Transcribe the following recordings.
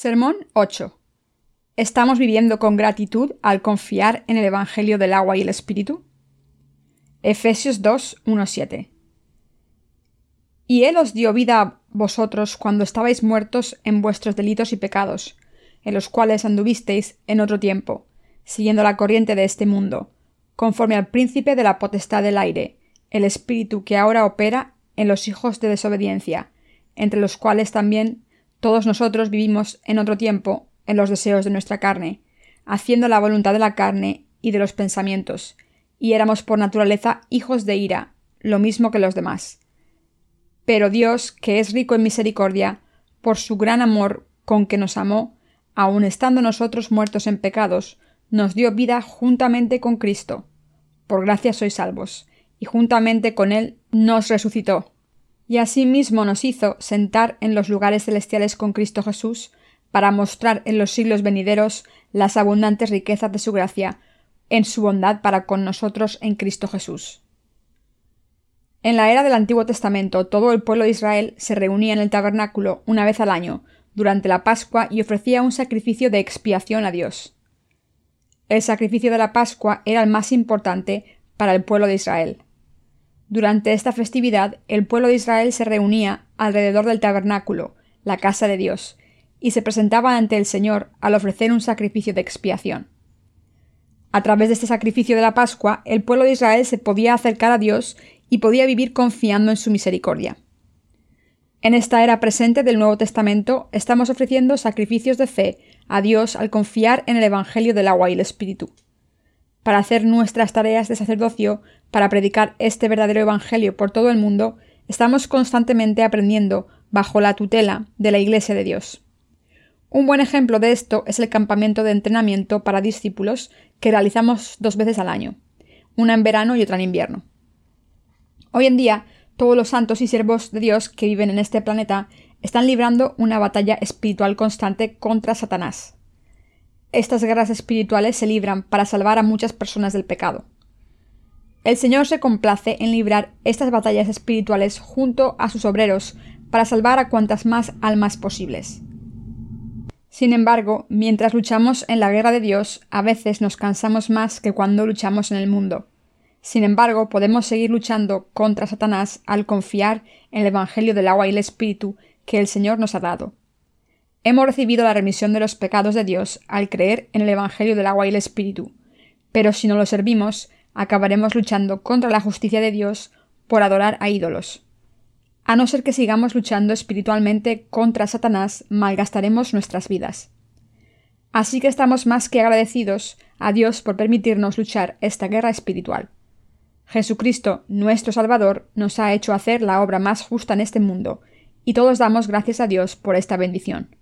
Sermón 8. ¿Estamos viviendo con gratitud al confiar en el Evangelio del agua y el Espíritu? Efesios 2, 1, 7. Y Él os dio vida a vosotros cuando estabais muertos en vuestros delitos y pecados, en los cuales anduvisteis en otro tiempo, siguiendo la corriente de este mundo, conforme al príncipe de la potestad del aire, el espíritu que ahora opera en los hijos de desobediencia, entre los cuales también todos nosotros vivimos en otro tiempo en los deseos de nuestra carne, haciendo la voluntad de la carne y de los pensamientos, y éramos por naturaleza hijos de ira, lo mismo que los demás. Pero Dios, que es rico en misericordia, por su gran amor con que nos amó, aun estando nosotros muertos en pecados, nos dio vida juntamente con Cristo. Por gracia sois salvos, y juntamente con Él nos resucitó y asimismo nos hizo sentar en los lugares celestiales con Cristo Jesús, para mostrar en los siglos venideros las abundantes riquezas de su gracia, en su bondad para con nosotros en Cristo Jesús. En la era del Antiguo Testamento todo el pueblo de Israel se reunía en el tabernáculo una vez al año, durante la Pascua, y ofrecía un sacrificio de expiación a Dios. El sacrificio de la Pascua era el más importante para el pueblo de Israel. Durante esta festividad, el pueblo de Israel se reunía alrededor del tabernáculo, la casa de Dios, y se presentaba ante el Señor al ofrecer un sacrificio de expiación. A través de este sacrificio de la Pascua, el pueblo de Israel se podía acercar a Dios y podía vivir confiando en su misericordia. En esta era presente del Nuevo Testamento estamos ofreciendo sacrificios de fe a Dios al confiar en el Evangelio del agua y el Espíritu para hacer nuestras tareas de sacerdocio, para predicar este verdadero Evangelio por todo el mundo, estamos constantemente aprendiendo bajo la tutela de la Iglesia de Dios. Un buen ejemplo de esto es el campamento de entrenamiento para discípulos que realizamos dos veces al año, una en verano y otra en invierno. Hoy en día, todos los santos y siervos de Dios que viven en este planeta están librando una batalla espiritual constante contra Satanás. Estas guerras espirituales se libran para salvar a muchas personas del pecado. El Señor se complace en librar estas batallas espirituales junto a sus obreros para salvar a cuantas más almas posibles. Sin embargo, mientras luchamos en la guerra de Dios, a veces nos cansamos más que cuando luchamos en el mundo. Sin embargo, podemos seguir luchando contra Satanás al confiar en el Evangelio del agua y el Espíritu que el Señor nos ha dado. Hemos recibido la remisión de los pecados de Dios al creer en el Evangelio del agua y el Espíritu, pero si no lo servimos, acabaremos luchando contra la justicia de Dios por adorar a ídolos. A no ser que sigamos luchando espiritualmente contra Satanás, malgastaremos nuestras vidas. Así que estamos más que agradecidos a Dios por permitirnos luchar esta guerra espiritual. Jesucristo, nuestro Salvador, nos ha hecho hacer la obra más justa en este mundo, y todos damos gracias a Dios por esta bendición.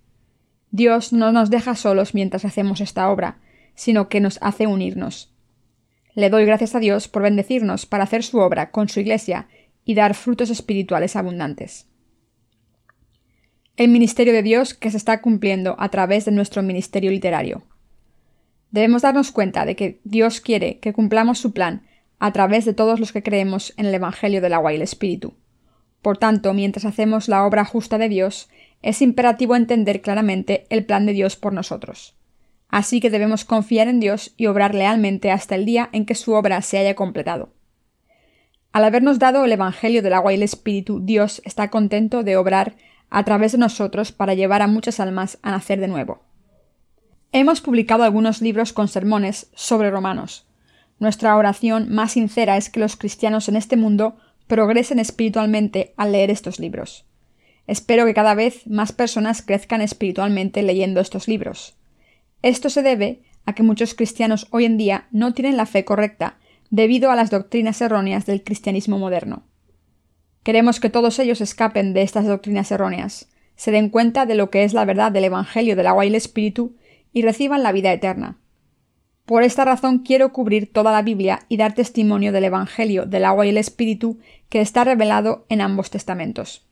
Dios no nos deja solos mientras hacemos esta obra, sino que nos hace unirnos. Le doy gracias a Dios por bendecirnos para hacer su obra con su Iglesia y dar frutos espirituales abundantes. El ministerio de Dios que se está cumpliendo a través de nuestro ministerio literario. Debemos darnos cuenta de que Dios quiere que cumplamos su plan a través de todos los que creemos en el Evangelio del agua y el Espíritu. Por tanto, mientras hacemos la obra justa de Dios, es imperativo entender claramente el plan de Dios por nosotros. Así que debemos confiar en Dios y obrar lealmente hasta el día en que su obra se haya completado. Al habernos dado el Evangelio del agua y el Espíritu, Dios está contento de obrar a través de nosotros para llevar a muchas almas a nacer de nuevo. Hemos publicado algunos libros con sermones sobre romanos. Nuestra oración más sincera es que los cristianos en este mundo progresen espiritualmente al leer estos libros. Espero que cada vez más personas crezcan espiritualmente leyendo estos libros. Esto se debe a que muchos cristianos hoy en día no tienen la fe correcta debido a las doctrinas erróneas del cristianismo moderno. Queremos que todos ellos escapen de estas doctrinas erróneas, se den cuenta de lo que es la verdad del Evangelio del agua y el Espíritu y reciban la vida eterna. Por esta razón quiero cubrir toda la Biblia y dar testimonio del Evangelio del agua y el Espíritu que está revelado en ambos testamentos.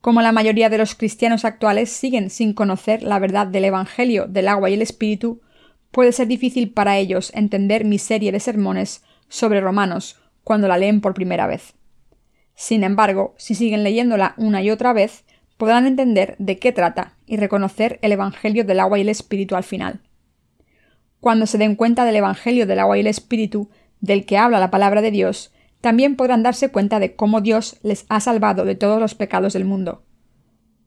Como la mayoría de los cristianos actuales siguen sin conocer la verdad del Evangelio del agua y el Espíritu, puede ser difícil para ellos entender mi serie de sermones sobre Romanos cuando la leen por primera vez. Sin embargo, si siguen leyéndola una y otra vez, podrán entender de qué trata y reconocer el Evangelio del agua y el Espíritu al final. Cuando se den cuenta del Evangelio del agua y el Espíritu, del que habla la palabra de Dios, también podrán darse cuenta de cómo Dios les ha salvado de todos los pecados del mundo.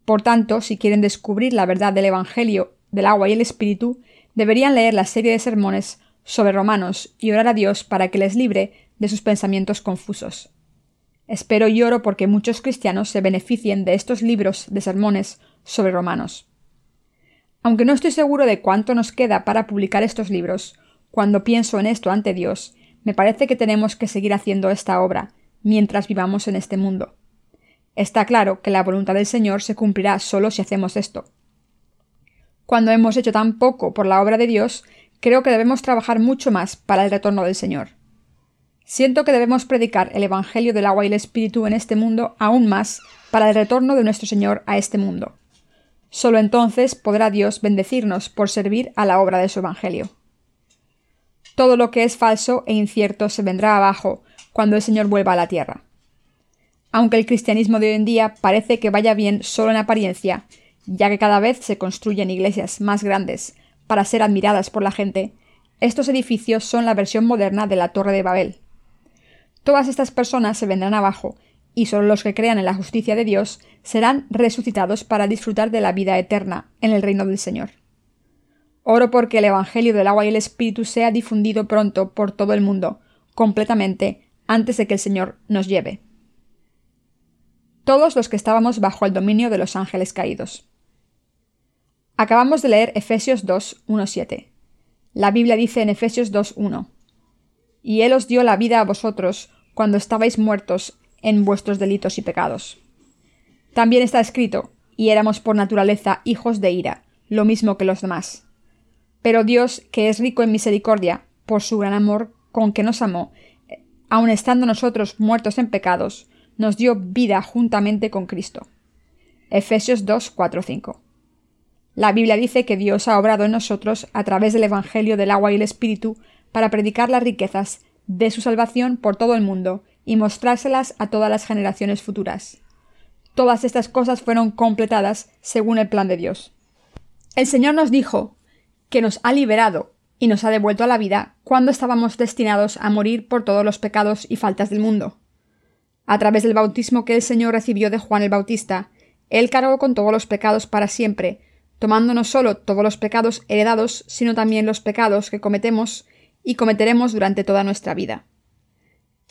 Por tanto, si quieren descubrir la verdad del Evangelio del agua y el Espíritu, deberían leer la serie de sermones sobre Romanos y orar a Dios para que les libre de sus pensamientos confusos. Espero y oro porque muchos cristianos se beneficien de estos libros de sermones sobre Romanos. Aunque no estoy seguro de cuánto nos queda para publicar estos libros, cuando pienso en esto ante Dios, me parece que tenemos que seguir haciendo esta obra mientras vivamos en este mundo. Está claro que la voluntad del Señor se cumplirá solo si hacemos esto. Cuando hemos hecho tan poco por la obra de Dios, creo que debemos trabajar mucho más para el retorno del Señor. Siento que debemos predicar el Evangelio del agua y el Espíritu en este mundo aún más para el retorno de nuestro Señor a este mundo. Solo entonces podrá Dios bendecirnos por servir a la obra de su Evangelio. Todo lo que es falso e incierto se vendrá abajo cuando el Señor vuelva a la tierra. Aunque el cristianismo de hoy en día parece que vaya bien solo en apariencia, ya que cada vez se construyen iglesias más grandes para ser admiradas por la gente, estos edificios son la versión moderna de la Torre de Babel. Todas estas personas se vendrán abajo, y solo los que crean en la justicia de Dios serán resucitados para disfrutar de la vida eterna en el reino del Señor. Oro porque el Evangelio del agua y el Espíritu sea difundido pronto por todo el mundo, completamente, antes de que el Señor nos lleve. Todos los que estábamos bajo el dominio de los ángeles caídos. Acabamos de leer Efesios 2, 1, 7. La Biblia dice en Efesios 2, 1 y Él os dio la vida a vosotros cuando estabais muertos en vuestros delitos y pecados. También está escrito, y éramos por naturaleza hijos de ira, lo mismo que los demás. Pero Dios, que es rico en misericordia, por su gran amor con que nos amó, aun estando nosotros muertos en pecados, nos dio vida juntamente con Cristo. Efesios 2, 4, 5. La Biblia dice que Dios ha obrado en nosotros, a través del Evangelio del agua y el Espíritu, para predicar las riquezas de su salvación por todo el mundo y mostrárselas a todas las generaciones futuras. Todas estas cosas fueron completadas según el plan de Dios. El Señor nos dijo que nos ha liberado y nos ha devuelto a la vida cuando estábamos destinados a morir por todos los pecados y faltas del mundo. A través del bautismo que el Señor recibió de Juan el Bautista, Él cargó con todos los pecados para siempre, tomando no solo todos los pecados heredados, sino también los pecados que cometemos y cometeremos durante toda nuestra vida.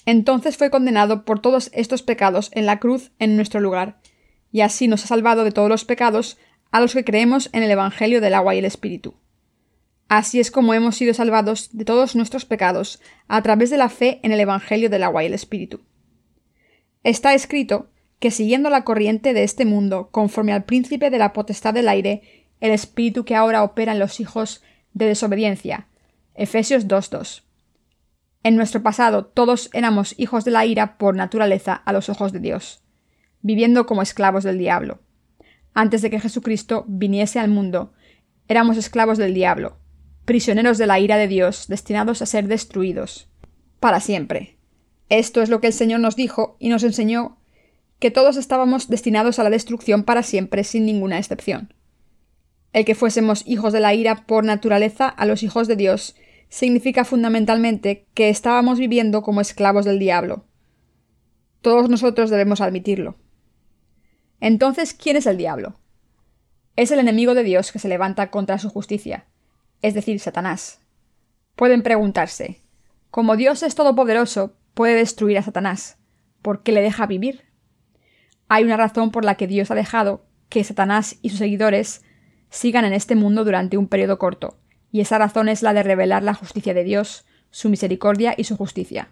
Entonces fue condenado por todos estos pecados en la cruz en nuestro lugar, y así nos ha salvado de todos los pecados a los que creemos en el Evangelio del agua y el Espíritu. Así es como hemos sido salvados de todos nuestros pecados a través de la fe en el Evangelio del agua y el Espíritu. Está escrito que siguiendo la corriente de este mundo, conforme al príncipe de la potestad del aire, el espíritu que ahora opera en los hijos de desobediencia, Efesios 2.2. En nuestro pasado todos éramos hijos de la ira por naturaleza a los ojos de Dios, viviendo como esclavos del diablo. Antes de que Jesucristo viniese al mundo, éramos esclavos del diablo, prisioneros de la ira de Dios, destinados a ser destruidos para siempre. Esto es lo que el Señor nos dijo y nos enseñó que todos estábamos destinados a la destrucción para siempre sin ninguna excepción. El que fuésemos hijos de la ira por naturaleza a los hijos de Dios significa fundamentalmente que estábamos viviendo como esclavos del diablo. Todos nosotros debemos admitirlo. Entonces, ¿quién es el diablo? Es el enemigo de Dios que se levanta contra su justicia, es decir, Satanás. Pueden preguntarse, como Dios es todopoderoso, puede destruir a Satanás, ¿por qué le deja vivir? Hay una razón por la que Dios ha dejado que Satanás y sus seguidores sigan en este mundo durante un periodo corto, y esa razón es la de revelar la justicia de Dios, su misericordia y su justicia.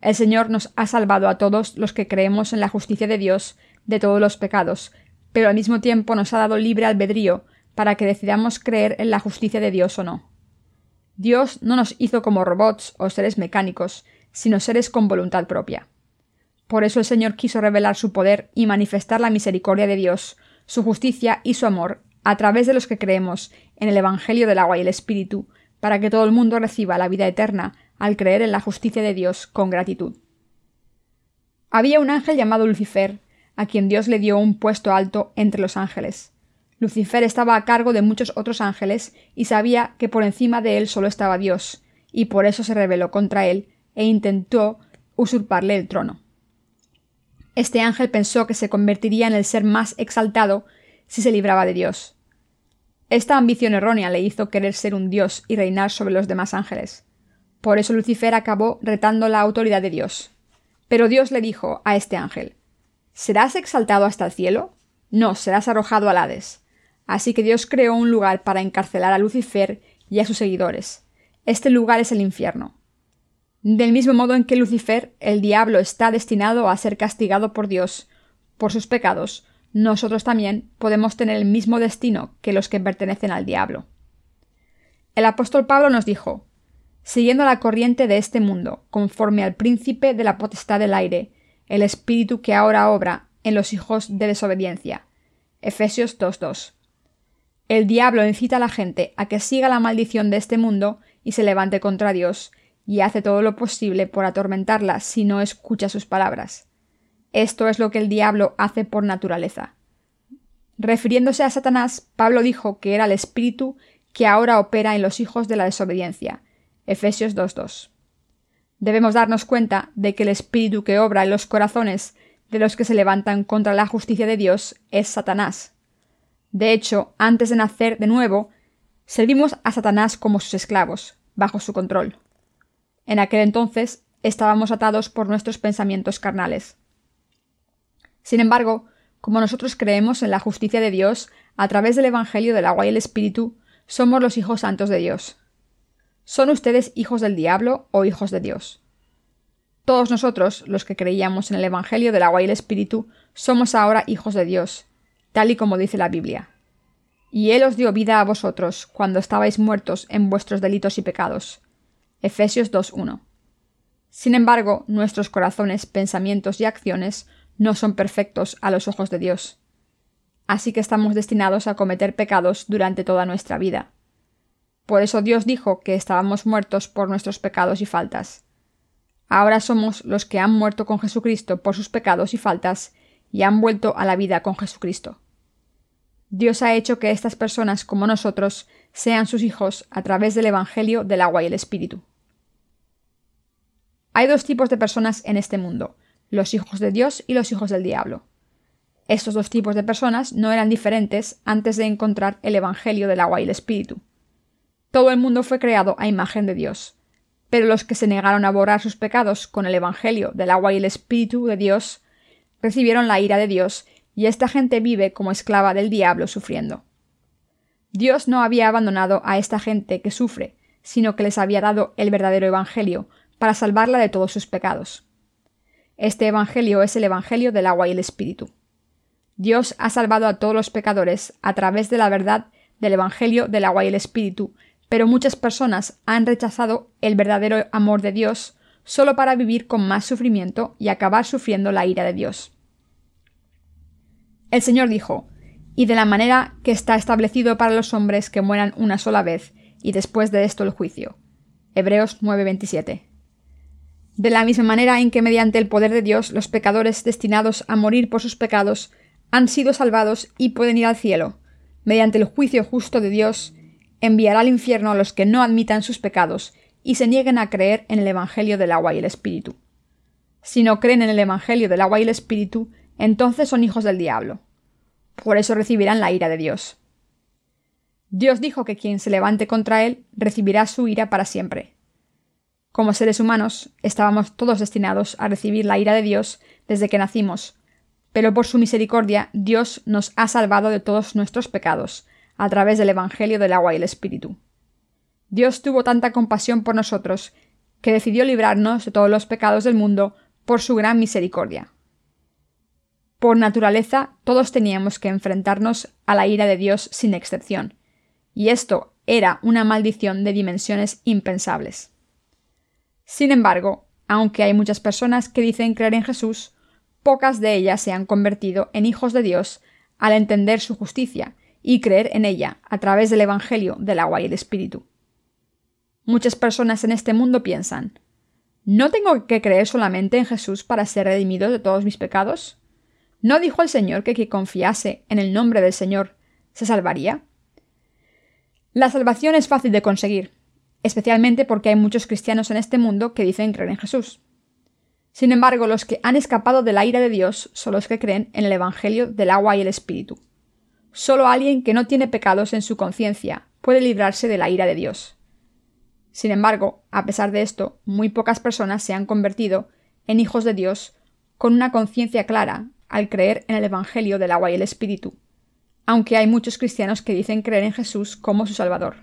El Señor nos ha salvado a todos los que creemos en la justicia de Dios de todos los pecados, pero al mismo tiempo nos ha dado libre albedrío para que decidamos creer en la justicia de Dios o no. Dios no nos hizo como robots o seres mecánicos, sino seres con voluntad propia. Por eso el Señor quiso revelar su poder y manifestar la misericordia de Dios, su justicia y su amor a través de los que creemos en el Evangelio del agua y el Espíritu, para que todo el mundo reciba la vida eterna al creer en la justicia de Dios con gratitud. Había un ángel llamado Lucifer, a quien Dios le dio un puesto alto entre los ángeles. Lucifer estaba a cargo de muchos otros ángeles y sabía que por encima de él solo estaba Dios, y por eso se rebeló contra él e intentó usurparle el trono. Este ángel pensó que se convertiría en el ser más exaltado si se libraba de Dios. Esta ambición errónea le hizo querer ser un dios y reinar sobre los demás ángeles. Por eso Lucifer acabó retando la autoridad de Dios. Pero Dios le dijo a este ángel ¿Serás exaltado hasta el cielo? No, serás arrojado al Hades. Así que Dios creó un lugar para encarcelar a Lucifer y a sus seguidores. Este lugar es el infierno. Del mismo modo en que Lucifer, el diablo, está destinado a ser castigado por Dios por sus pecados, nosotros también podemos tener el mismo destino que los que pertenecen al diablo. El apóstol Pablo nos dijo Siguiendo la corriente de este mundo, conforme al príncipe de la potestad del aire, el espíritu que ahora obra en los hijos de desobediencia. Efesios 2.2. El diablo incita a la gente a que siga la maldición de este mundo y se levante contra Dios, y hace todo lo posible por atormentarla si no escucha sus palabras. Esto es lo que el diablo hace por naturaleza. Refiriéndose a Satanás, Pablo dijo que era el espíritu que ahora opera en los hijos de la desobediencia. Efesios 2.2. Debemos darnos cuenta de que el espíritu que obra en los corazones de los que se levantan contra la justicia de Dios es Satanás. De hecho, antes de nacer de nuevo, servimos a Satanás como sus esclavos, bajo su control. En aquel entonces estábamos atados por nuestros pensamientos carnales. Sin embargo, como nosotros creemos en la justicia de Dios a través del Evangelio del agua y el Espíritu, somos los hijos santos de Dios. ¿Son ustedes hijos del diablo o hijos de Dios? Todos nosotros, los que creíamos en el Evangelio del agua y el Espíritu, somos ahora hijos de Dios, tal y como dice la Biblia. Y Él os dio vida a vosotros cuando estabais muertos en vuestros delitos y pecados. Efesios 2.1. Sin embargo, nuestros corazones, pensamientos y acciones no son perfectos a los ojos de Dios. Así que estamos destinados a cometer pecados durante toda nuestra vida. Por eso Dios dijo que estábamos muertos por nuestros pecados y faltas. Ahora somos los que han muerto con Jesucristo por sus pecados y faltas y han vuelto a la vida con Jesucristo. Dios ha hecho que estas personas como nosotros sean sus hijos a través del Evangelio del agua y el Espíritu. Hay dos tipos de personas en este mundo, los hijos de Dios y los hijos del diablo. Estos dos tipos de personas no eran diferentes antes de encontrar el Evangelio del agua y el Espíritu. Todo el mundo fue creado a imagen de Dios, pero los que se negaron a borrar sus pecados con el Evangelio del agua y el Espíritu de Dios recibieron la ira de Dios, y esta gente vive como esclava del diablo sufriendo. Dios no había abandonado a esta gente que sufre, sino que les había dado el verdadero Evangelio, para salvarla de todos sus pecados. Este Evangelio es el Evangelio del agua y el Espíritu. Dios ha salvado a todos los pecadores a través de la verdad del Evangelio del agua y el Espíritu, pero muchas personas han rechazado el verdadero amor de Dios solo para vivir con más sufrimiento y acabar sufriendo la ira de Dios. El Señor dijo, y de la manera que está establecido para los hombres que mueran una sola vez, y después de esto el juicio. Hebreos 9:27. De la misma manera en que mediante el poder de Dios los pecadores destinados a morir por sus pecados han sido salvados y pueden ir al cielo, mediante el juicio justo de Dios, enviará al infierno a los que no admitan sus pecados y se nieguen a creer en el Evangelio del agua y el Espíritu. Si no creen en el Evangelio del agua y el Espíritu, entonces son hijos del diablo. Por eso recibirán la ira de Dios. Dios dijo que quien se levante contra él recibirá su ira para siempre. Como seres humanos, estábamos todos destinados a recibir la ira de Dios desde que nacimos, pero por su misericordia Dios nos ha salvado de todos nuestros pecados, a través del Evangelio del agua y el Espíritu. Dios tuvo tanta compasión por nosotros que decidió librarnos de todos los pecados del mundo por su gran misericordia. Por naturaleza, todos teníamos que enfrentarnos a la ira de Dios sin excepción, y esto era una maldición de dimensiones impensables. Sin embargo, aunque hay muchas personas que dicen creer en Jesús, pocas de ellas se han convertido en hijos de Dios al entender su justicia y creer en ella a través del Evangelio del agua y el Espíritu. Muchas personas en este mundo piensan ¿No tengo que creer solamente en Jesús para ser redimido de todos mis pecados? ¿No dijo el Señor que quien confiase en el nombre del Señor se salvaría? La salvación es fácil de conseguir, especialmente porque hay muchos cristianos en este mundo que dicen creer en Jesús. Sin embargo, los que han escapado de la ira de Dios son los que creen en el Evangelio del agua y el Espíritu. Solo alguien que no tiene pecados en su conciencia puede librarse de la ira de Dios. Sin embargo, a pesar de esto, muy pocas personas se han convertido en hijos de Dios con una conciencia clara al creer en el Evangelio del agua y el Espíritu, aunque hay muchos cristianos que dicen creer en Jesús como su Salvador.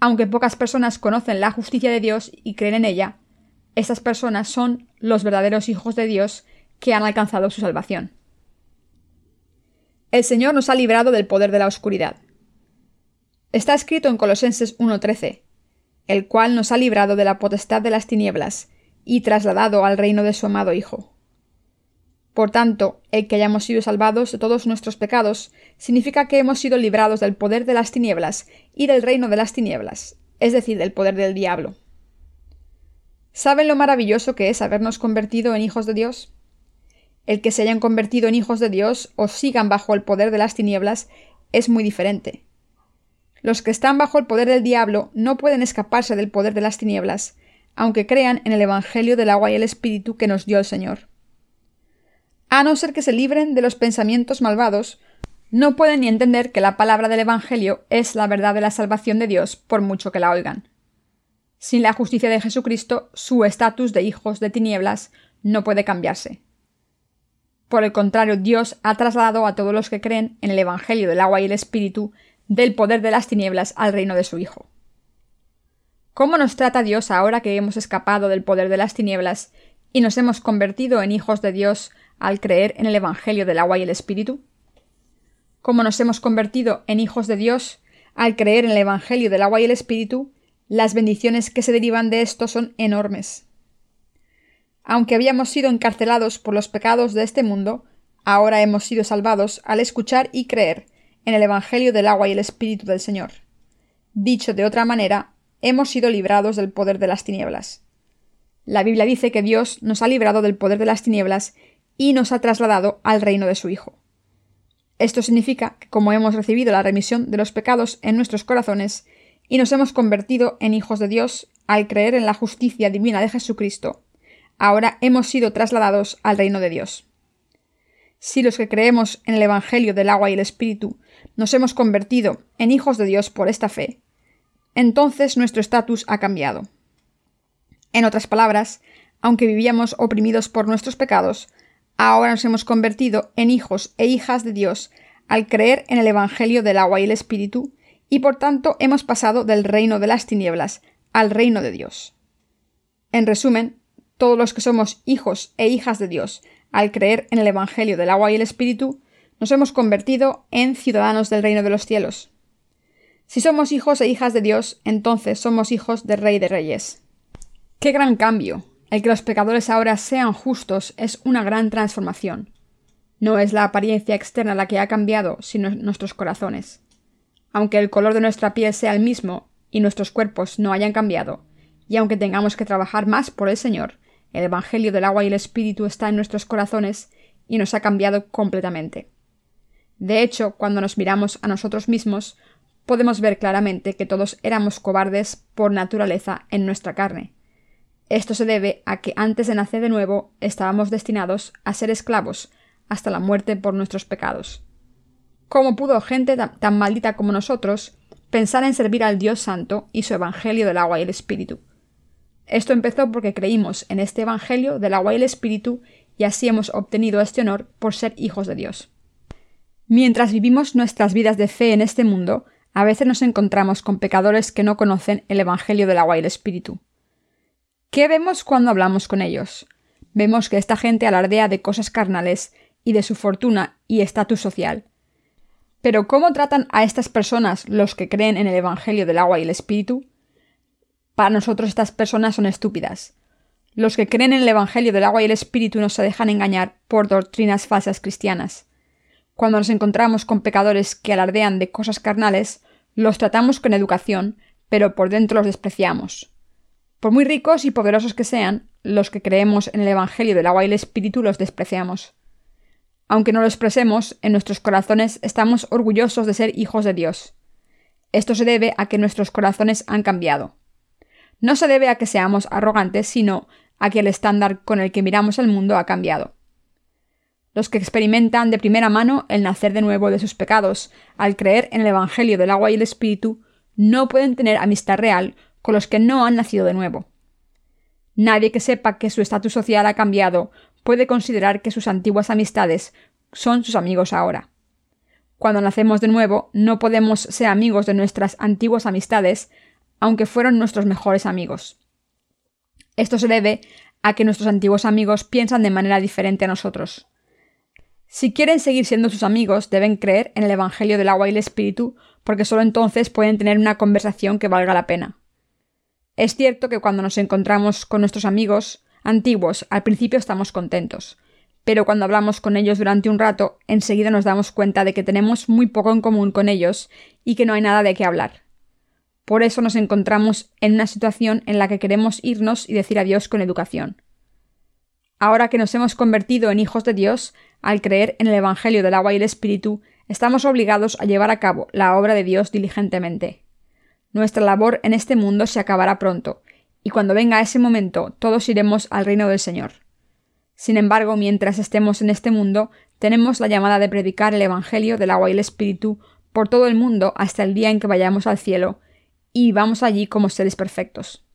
Aunque pocas personas conocen la justicia de Dios y creen en ella, estas personas son los verdaderos hijos de Dios que han alcanzado su salvación. El Señor nos ha librado del poder de la oscuridad. Está escrito en Colosenses 1.13, el cual nos ha librado de la potestad de las tinieblas y trasladado al reino de su amado Hijo. Por tanto, el que hayamos sido salvados de todos nuestros pecados significa que hemos sido librados del poder de las tinieblas y del reino de las tinieblas, es decir, del poder del diablo. ¿Saben lo maravilloso que es habernos convertido en hijos de Dios? El que se hayan convertido en hijos de Dios o sigan bajo el poder de las tinieblas es muy diferente. Los que están bajo el poder del diablo no pueden escaparse del poder de las tinieblas, aunque crean en el Evangelio del agua y el Espíritu que nos dio el Señor. A no ser que se libren de los pensamientos malvados, no pueden ni entender que la palabra del Evangelio es la verdad de la salvación de Dios por mucho que la oigan. Sin la justicia de Jesucristo, su estatus de hijos de tinieblas no puede cambiarse. Por el contrario, Dios ha trasladado a todos los que creen en el Evangelio del agua y el Espíritu del poder de las tinieblas al reino de su Hijo. ¿Cómo nos trata Dios ahora que hemos escapado del poder de las tinieblas y nos hemos convertido en hijos de Dios al creer en el Evangelio del agua y el Espíritu? ¿Cómo nos hemos convertido en hijos de Dios al creer en el Evangelio del agua y el Espíritu? Las bendiciones que se derivan de esto son enormes. Aunque habíamos sido encarcelados por los pecados de este mundo, ahora hemos sido salvados al escuchar y creer en el Evangelio del agua y el Espíritu del Señor. Dicho de otra manera, hemos sido librados del poder de las tinieblas. La Biblia dice que Dios nos ha librado del poder de las tinieblas y nos ha trasladado al reino de su Hijo. Esto significa que como hemos recibido la remisión de los pecados en nuestros corazones y nos hemos convertido en hijos de Dios al creer en la justicia divina de Jesucristo, ahora hemos sido trasladados al reino de Dios. Si los que creemos en el Evangelio del agua y el Espíritu nos hemos convertido en hijos de Dios por esta fe, entonces nuestro estatus ha cambiado. En otras palabras, aunque vivíamos oprimidos por nuestros pecados, ahora nos hemos convertido en hijos e hijas de Dios al creer en el Evangelio del agua y el Espíritu, y por tanto hemos pasado del reino de las tinieblas al reino de Dios. En resumen, todos los que somos hijos e hijas de Dios al creer en el Evangelio del agua y el Espíritu, nos hemos convertido en ciudadanos del reino de los cielos. Si somos hijos e hijas de Dios, entonces somos hijos del Rey de Reyes. ¡Qué gran cambio! El que los pecadores ahora sean justos es una gran transformación. No es la apariencia externa la que ha cambiado, sino nuestros corazones. Aunque el color de nuestra piel sea el mismo y nuestros cuerpos no hayan cambiado, y aunque tengamos que trabajar más por el Señor, el Evangelio del agua y el Espíritu está en nuestros corazones y nos ha cambiado completamente. De hecho, cuando nos miramos a nosotros mismos, podemos ver claramente que todos éramos cobardes por naturaleza en nuestra carne. Esto se debe a que antes de nacer de nuevo estábamos destinados a ser esclavos hasta la muerte por nuestros pecados. ¿Cómo pudo gente tan maldita como nosotros pensar en servir al Dios Santo y su Evangelio del agua y el Espíritu? Esto empezó porque creímos en este Evangelio del agua y el Espíritu y así hemos obtenido este honor por ser hijos de Dios. Mientras vivimos nuestras vidas de fe en este mundo, a veces nos encontramos con pecadores que no conocen el Evangelio del agua y el Espíritu. ¿Qué vemos cuando hablamos con ellos? Vemos que esta gente alardea de cosas carnales y de su fortuna y estatus social. Pero ¿cómo tratan a estas personas los que creen en el Evangelio del agua y el Espíritu? Para nosotros estas personas son estúpidas. Los que creen en el Evangelio del agua y el Espíritu no se dejan engañar por doctrinas falsas cristianas. Cuando nos encontramos con pecadores que alardean de cosas carnales, los tratamos con educación, pero por dentro los despreciamos. Por muy ricos y poderosos que sean, los que creemos en el Evangelio del agua y el Espíritu los despreciamos. Aunque no lo expresemos, en nuestros corazones estamos orgullosos de ser hijos de Dios. Esto se debe a que nuestros corazones han cambiado. No se debe a que seamos arrogantes, sino a que el estándar con el que miramos el mundo ha cambiado. Los que experimentan de primera mano el nacer de nuevo de sus pecados, al creer en el Evangelio del agua y el Espíritu, no pueden tener amistad real con los que no han nacido de nuevo. Nadie que sepa que su estatus social ha cambiado puede considerar que sus antiguas amistades son sus amigos ahora. Cuando nacemos de nuevo, no podemos ser amigos de nuestras antiguas amistades, aunque fueron nuestros mejores amigos. Esto se debe a que nuestros antiguos amigos piensan de manera diferente a nosotros. Si quieren seguir siendo sus amigos, deben creer en el Evangelio del agua y el Espíritu, porque solo entonces pueden tener una conversación que valga la pena. Es cierto que cuando nos encontramos con nuestros amigos antiguos, al principio estamos contentos, pero cuando hablamos con ellos durante un rato, enseguida nos damos cuenta de que tenemos muy poco en común con ellos y que no hay nada de qué hablar. Por eso nos encontramos en una situación en la que queremos irnos y decir adiós con educación. Ahora que nos hemos convertido en hijos de Dios, al creer en el Evangelio del agua y el Espíritu, estamos obligados a llevar a cabo la obra de Dios diligentemente. Nuestra labor en este mundo se acabará pronto, y cuando venga ese momento todos iremos al reino del Señor. Sin embargo, mientras estemos en este mundo, tenemos la llamada de predicar el Evangelio del agua y el Espíritu por todo el mundo hasta el día en que vayamos al cielo, y vamos allí como seres perfectos.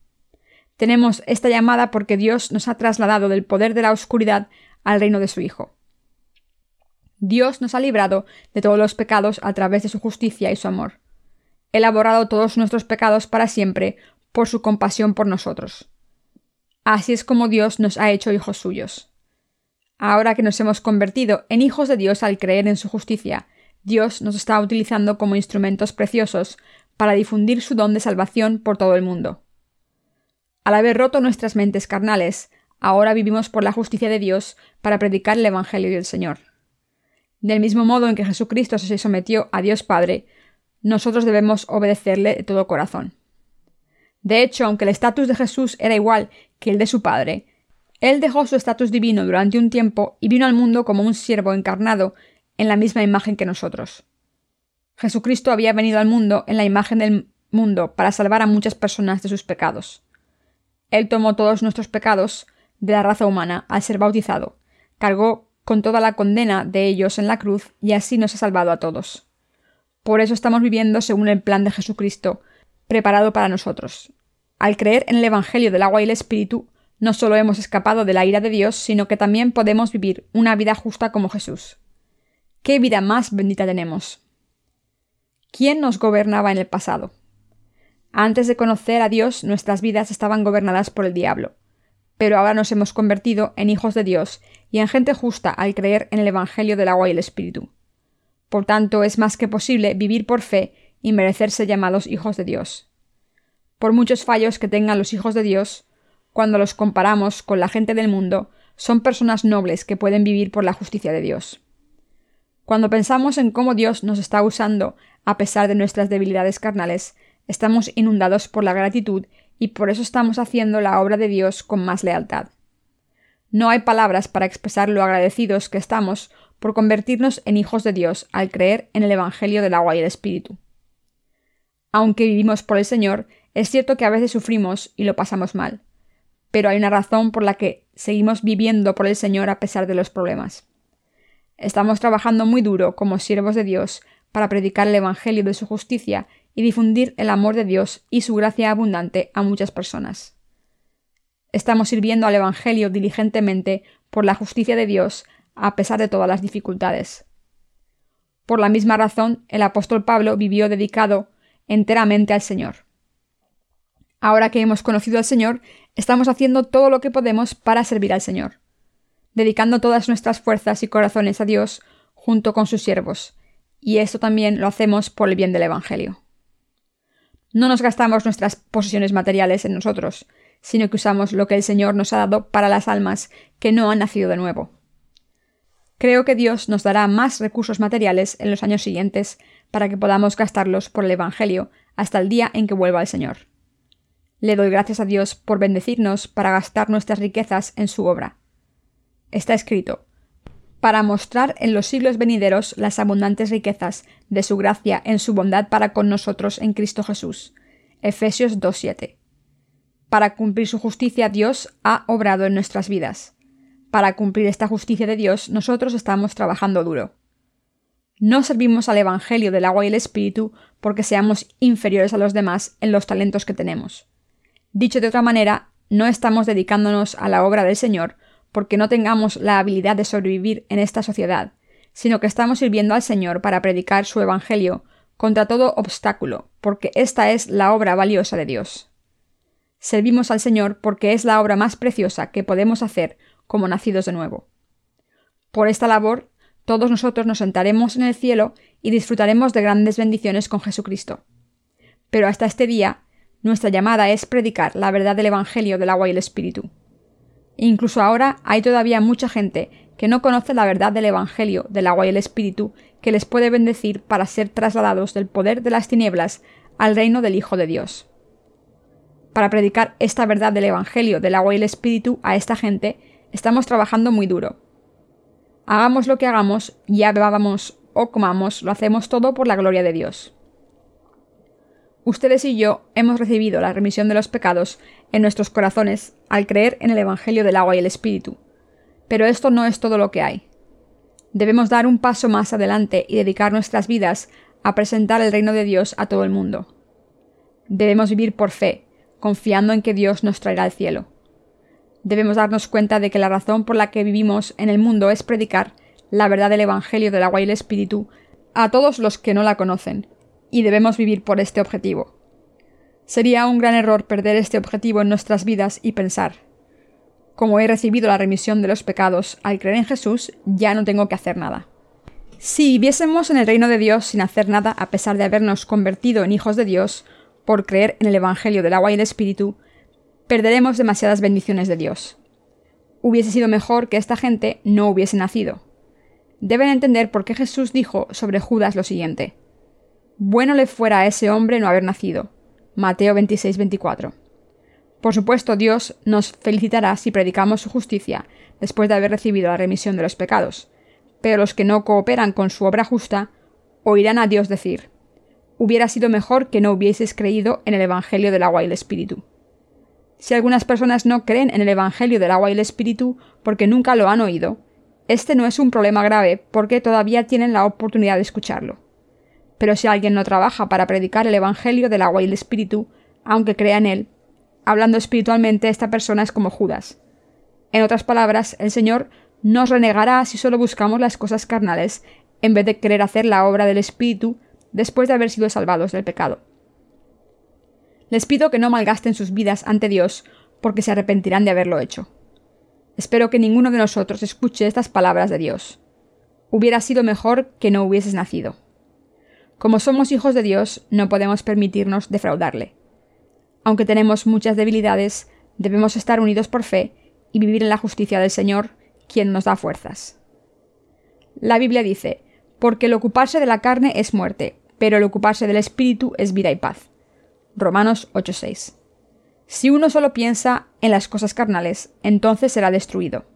Tenemos esta llamada porque Dios nos ha trasladado del poder de la oscuridad al reino de su Hijo. Dios nos ha librado de todos los pecados a través de su justicia y su amor. Él ha todos nuestros pecados para siempre por su compasión por nosotros. Así es como Dios nos ha hecho hijos suyos. Ahora que nos hemos convertido en hijos de Dios al creer en su justicia, Dios nos está utilizando como instrumentos preciosos para difundir su don de salvación por todo el mundo. Al haber roto nuestras mentes carnales, ahora vivimos por la justicia de Dios para predicar el Evangelio del Señor. Del mismo modo en que Jesucristo se sometió a Dios Padre, nosotros debemos obedecerle de todo corazón. De hecho, aunque el estatus de Jesús era igual que el de su Padre, él dejó su estatus divino durante un tiempo y vino al mundo como un siervo encarnado en la misma imagen que nosotros. Jesucristo había venido al mundo en la imagen del mundo para salvar a muchas personas de sus pecados. Él tomó todos nuestros pecados de la raza humana al ser bautizado, cargó con toda la condena de ellos en la cruz y así nos ha salvado a todos. Por eso estamos viviendo según el plan de Jesucristo, preparado para nosotros. Al creer en el Evangelio del agua y el Espíritu, no solo hemos escapado de la ira de Dios, sino que también podemos vivir una vida justa como Jesús. ¿Qué vida más bendita tenemos? ¿Quién nos gobernaba en el pasado? Antes de conocer a Dios, nuestras vidas estaban gobernadas por el diablo. Pero ahora nos hemos convertido en hijos de Dios y en gente justa al creer en el Evangelio del agua y el Espíritu. Por tanto, es más que posible vivir por fe y merecerse llamados hijos de Dios. Por muchos fallos que tengan los hijos de Dios, cuando los comparamos con la gente del mundo, son personas nobles que pueden vivir por la justicia de Dios. Cuando pensamos en cómo Dios nos está usando a pesar de nuestras debilidades carnales, estamos inundados por la gratitud y por eso estamos haciendo la obra de Dios con más lealtad. No hay palabras para expresar lo agradecidos que estamos por convertirnos en hijos de Dios al creer en el Evangelio del agua y el Espíritu. Aunque vivimos por el Señor, es cierto que a veces sufrimos y lo pasamos mal, pero hay una razón por la que seguimos viviendo por el Señor a pesar de los problemas. Estamos trabajando muy duro como siervos de Dios para predicar el Evangelio de su justicia y difundir el amor de Dios y su gracia abundante a muchas personas. Estamos sirviendo al Evangelio diligentemente por la justicia de Dios a pesar de todas las dificultades. Por la misma razón, el apóstol Pablo vivió dedicado enteramente al Señor. Ahora que hemos conocido al Señor, estamos haciendo todo lo que podemos para servir al Señor, dedicando todas nuestras fuerzas y corazones a Dios junto con sus siervos, y esto también lo hacemos por el bien del Evangelio. No nos gastamos nuestras posesiones materiales en nosotros, sino que usamos lo que el Señor nos ha dado para las almas que no han nacido de nuevo. Creo que Dios nos dará más recursos materiales en los años siguientes para que podamos gastarlos por el Evangelio hasta el día en que vuelva el Señor. Le doy gracias a Dios por bendecirnos para gastar nuestras riquezas en su obra. Está escrito para mostrar en los siglos venideros las abundantes riquezas de su gracia en su bondad para con nosotros en Cristo Jesús. Efesios 2.7. Para cumplir su justicia Dios ha obrado en nuestras vidas. Para cumplir esta justicia de Dios nosotros estamos trabajando duro. No servimos al Evangelio del agua y el Espíritu porque seamos inferiores a los demás en los talentos que tenemos. Dicho de otra manera, no estamos dedicándonos a la obra del Señor porque no tengamos la habilidad de sobrevivir en esta sociedad, sino que estamos sirviendo al Señor para predicar su Evangelio contra todo obstáculo, porque esta es la obra valiosa de Dios. Servimos al Señor porque es la obra más preciosa que podemos hacer como nacidos de nuevo. Por esta labor, todos nosotros nos sentaremos en el cielo y disfrutaremos de grandes bendiciones con Jesucristo. Pero hasta este día, nuestra llamada es predicar la verdad del Evangelio del agua y el Espíritu. Incluso ahora hay todavía mucha gente que no conoce la verdad del Evangelio, del agua y el Espíritu, que les puede bendecir para ser trasladados del poder de las tinieblas al reino del Hijo de Dios. Para predicar esta verdad del Evangelio, del agua y el Espíritu a esta gente, estamos trabajando muy duro. Hagamos lo que hagamos, ya bebamos o comamos, lo hacemos todo por la gloria de Dios. Ustedes y yo hemos recibido la remisión de los pecados en nuestros corazones al creer en el Evangelio del agua y el Espíritu. Pero esto no es todo lo que hay. Debemos dar un paso más adelante y dedicar nuestras vidas a presentar el reino de Dios a todo el mundo. Debemos vivir por fe, confiando en que Dios nos traerá al cielo. Debemos darnos cuenta de que la razón por la que vivimos en el mundo es predicar la verdad del Evangelio del agua y el Espíritu a todos los que no la conocen, y debemos vivir por este objetivo. Sería un gran error perder este objetivo en nuestras vidas y pensar, como he recibido la remisión de los pecados al creer en Jesús, ya no tengo que hacer nada. Si viviésemos en el reino de Dios sin hacer nada a pesar de habernos convertido en hijos de Dios, por creer en el Evangelio del agua y el Espíritu, perderemos demasiadas bendiciones de Dios. Hubiese sido mejor que esta gente no hubiese nacido. Deben entender por qué Jesús dijo sobre Judas lo siguiente. Bueno le fuera a ese hombre no haber nacido. Mateo 26, 24. Por supuesto, Dios nos felicitará si predicamos su justicia después de haber recibido la remisión de los pecados, pero los que no cooperan con su obra justa oirán a Dios decir, hubiera sido mejor que no hubieseis creído en el Evangelio del agua y el Espíritu. Si algunas personas no creen en el Evangelio del agua y el Espíritu porque nunca lo han oído, este no es un problema grave porque todavía tienen la oportunidad de escucharlo. Pero si alguien no trabaja para predicar el Evangelio del agua y el Espíritu, aunque crea en él, hablando espiritualmente, esta persona es como Judas. En otras palabras, el Señor nos renegará si solo buscamos las cosas carnales, en vez de querer hacer la obra del Espíritu después de haber sido salvados del pecado. Les pido que no malgasten sus vidas ante Dios, porque se arrepentirán de haberlo hecho. Espero que ninguno de nosotros escuche estas palabras de Dios. Hubiera sido mejor que no hubieses nacido. Como somos hijos de Dios, no podemos permitirnos defraudarle. Aunque tenemos muchas debilidades, debemos estar unidos por fe y vivir en la justicia del Señor, quien nos da fuerzas. La Biblia dice, porque el ocuparse de la carne es muerte, pero el ocuparse del Espíritu es vida y paz. Romanos 8:6. Si uno solo piensa en las cosas carnales, entonces será destruido.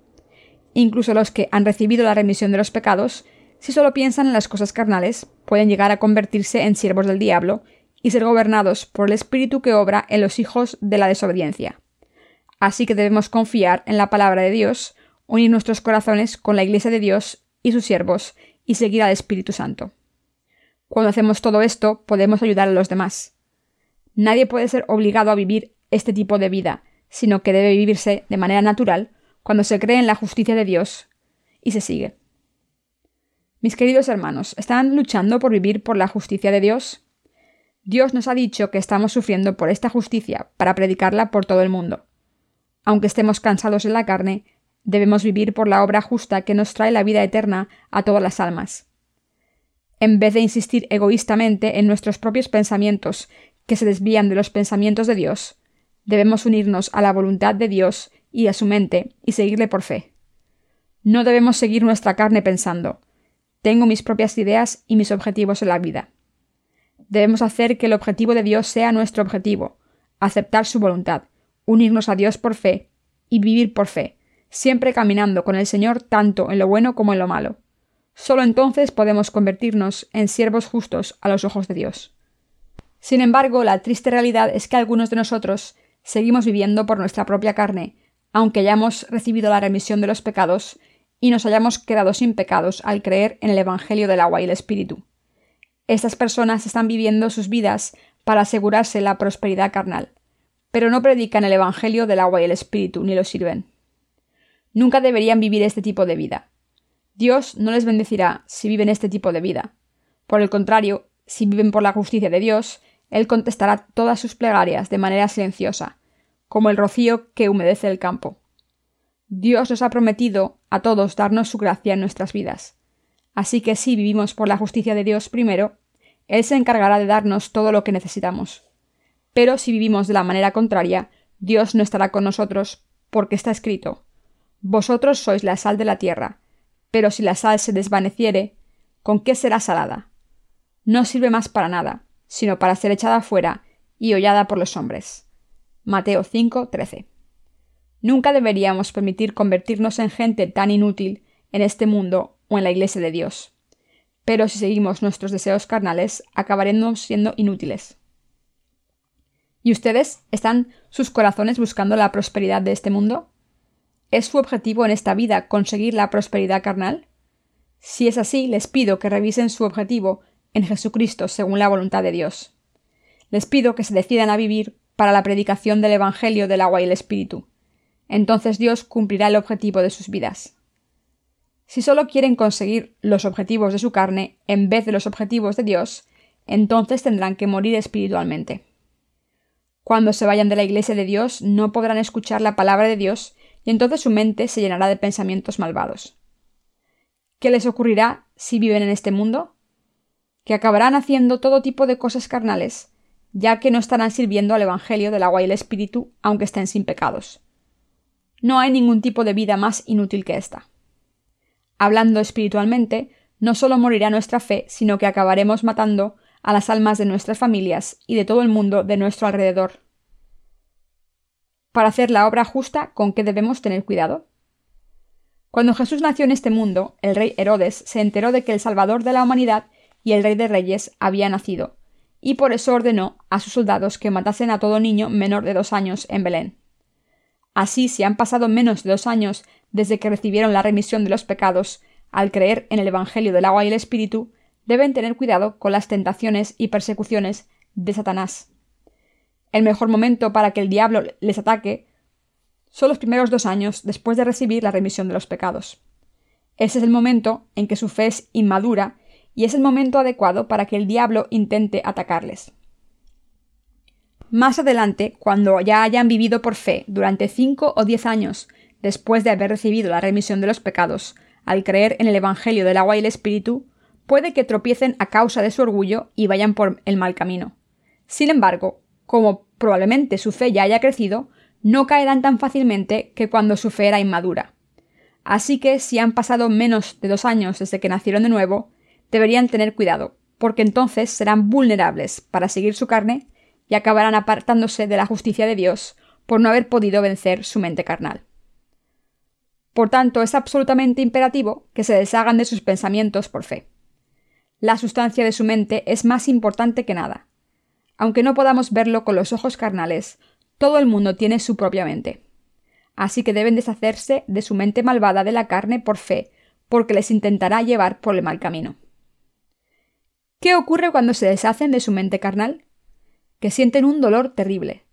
Incluso los que han recibido la remisión de los pecados si solo piensan en las cosas carnales, pueden llegar a convertirse en siervos del diablo y ser gobernados por el espíritu que obra en los hijos de la desobediencia. Así que debemos confiar en la palabra de Dios, unir nuestros corazones con la Iglesia de Dios y sus siervos, y seguir al Espíritu Santo. Cuando hacemos todo esto, podemos ayudar a los demás. Nadie puede ser obligado a vivir este tipo de vida, sino que debe vivirse de manera natural cuando se cree en la justicia de Dios y se sigue. Mis queridos hermanos, ¿están luchando por vivir por la justicia de Dios? Dios nos ha dicho que estamos sufriendo por esta justicia para predicarla por todo el mundo. Aunque estemos cansados en la carne, debemos vivir por la obra justa que nos trae la vida eterna a todas las almas. En vez de insistir egoístamente en nuestros propios pensamientos que se desvían de los pensamientos de Dios, debemos unirnos a la voluntad de Dios y a su mente y seguirle por fe. No debemos seguir nuestra carne pensando, tengo mis propias ideas y mis objetivos en la vida. Debemos hacer que el objetivo de Dios sea nuestro objetivo, aceptar su voluntad, unirnos a Dios por fe y vivir por fe, siempre caminando con el Señor tanto en lo bueno como en lo malo. Solo entonces podemos convertirnos en siervos justos a los ojos de Dios. Sin embargo, la triste realidad es que algunos de nosotros seguimos viviendo por nuestra propia carne, aunque hayamos recibido la remisión de los pecados y nos hayamos quedado sin pecados al creer en el Evangelio del agua y el Espíritu. Estas personas están viviendo sus vidas para asegurarse la prosperidad carnal, pero no predican el Evangelio del agua y el Espíritu, ni lo sirven. Nunca deberían vivir este tipo de vida. Dios no les bendecirá si viven este tipo de vida. Por el contrario, si viven por la justicia de Dios, Él contestará todas sus plegarias de manera silenciosa, como el rocío que humedece el campo. Dios nos ha prometido a todos darnos su gracia en nuestras vidas. Así que si vivimos por la justicia de Dios primero, Él se encargará de darnos todo lo que necesitamos. Pero si vivimos de la manera contraria, Dios no estará con nosotros, porque está escrito Vosotros sois la sal de la tierra, pero si la sal se desvaneciere, ¿con qué será salada? No sirve más para nada, sino para ser echada fuera y hollada por los hombres. Mateo 5, 13. Nunca deberíamos permitir convertirnos en gente tan inútil en este mundo o en la Iglesia de Dios. Pero si seguimos nuestros deseos carnales, acabaremos siendo inútiles. ¿Y ustedes están sus corazones buscando la prosperidad de este mundo? ¿Es su objetivo en esta vida conseguir la prosperidad carnal? Si es así, les pido que revisen su objetivo en Jesucristo según la voluntad de Dios. Les pido que se decidan a vivir para la predicación del Evangelio del agua y el Espíritu. Entonces Dios cumplirá el objetivo de sus vidas. Si solo quieren conseguir los objetivos de su carne en vez de los objetivos de Dios, entonces tendrán que morir espiritualmente. Cuando se vayan de la Iglesia de Dios no podrán escuchar la palabra de Dios y entonces su mente se llenará de pensamientos malvados. ¿Qué les ocurrirá si viven en este mundo? Que acabarán haciendo todo tipo de cosas carnales, ya que no estarán sirviendo al Evangelio del agua y el Espíritu, aunque estén sin pecados. No hay ningún tipo de vida más inútil que esta. Hablando espiritualmente, no solo morirá nuestra fe, sino que acabaremos matando a las almas de nuestras familias y de todo el mundo de nuestro alrededor. Para hacer la obra justa, ¿con qué debemos tener cuidado? Cuando Jesús nació en este mundo, el rey Herodes se enteró de que el Salvador de la humanidad y el Rey de Reyes había nacido, y por eso ordenó a sus soldados que matasen a todo niño menor de dos años en Belén. Así, si han pasado menos de dos años desde que recibieron la remisión de los pecados, al creer en el Evangelio del agua y el Espíritu, deben tener cuidado con las tentaciones y persecuciones de Satanás. El mejor momento para que el diablo les ataque son los primeros dos años después de recibir la remisión de los pecados. Ese es el momento en que su fe es inmadura y es el momento adecuado para que el diablo intente atacarles. Más adelante, cuando ya hayan vivido por fe durante cinco o diez años después de haber recibido la remisión de los pecados, al creer en el Evangelio del agua y el Espíritu, puede que tropiecen a causa de su orgullo y vayan por el mal camino. Sin embargo, como probablemente su fe ya haya crecido, no caerán tan fácilmente que cuando su fe era inmadura. Así que si han pasado menos de dos años desde que nacieron de nuevo, deberían tener cuidado, porque entonces serán vulnerables para seguir su carne y acabarán apartándose de la justicia de Dios por no haber podido vencer su mente carnal. Por tanto, es absolutamente imperativo que se deshagan de sus pensamientos por fe. La sustancia de su mente es más importante que nada. Aunque no podamos verlo con los ojos carnales, todo el mundo tiene su propia mente. Así que deben deshacerse de su mente malvada de la carne por fe, porque les intentará llevar por el mal camino. ¿Qué ocurre cuando se deshacen de su mente carnal? Que sienten un dolor terrible.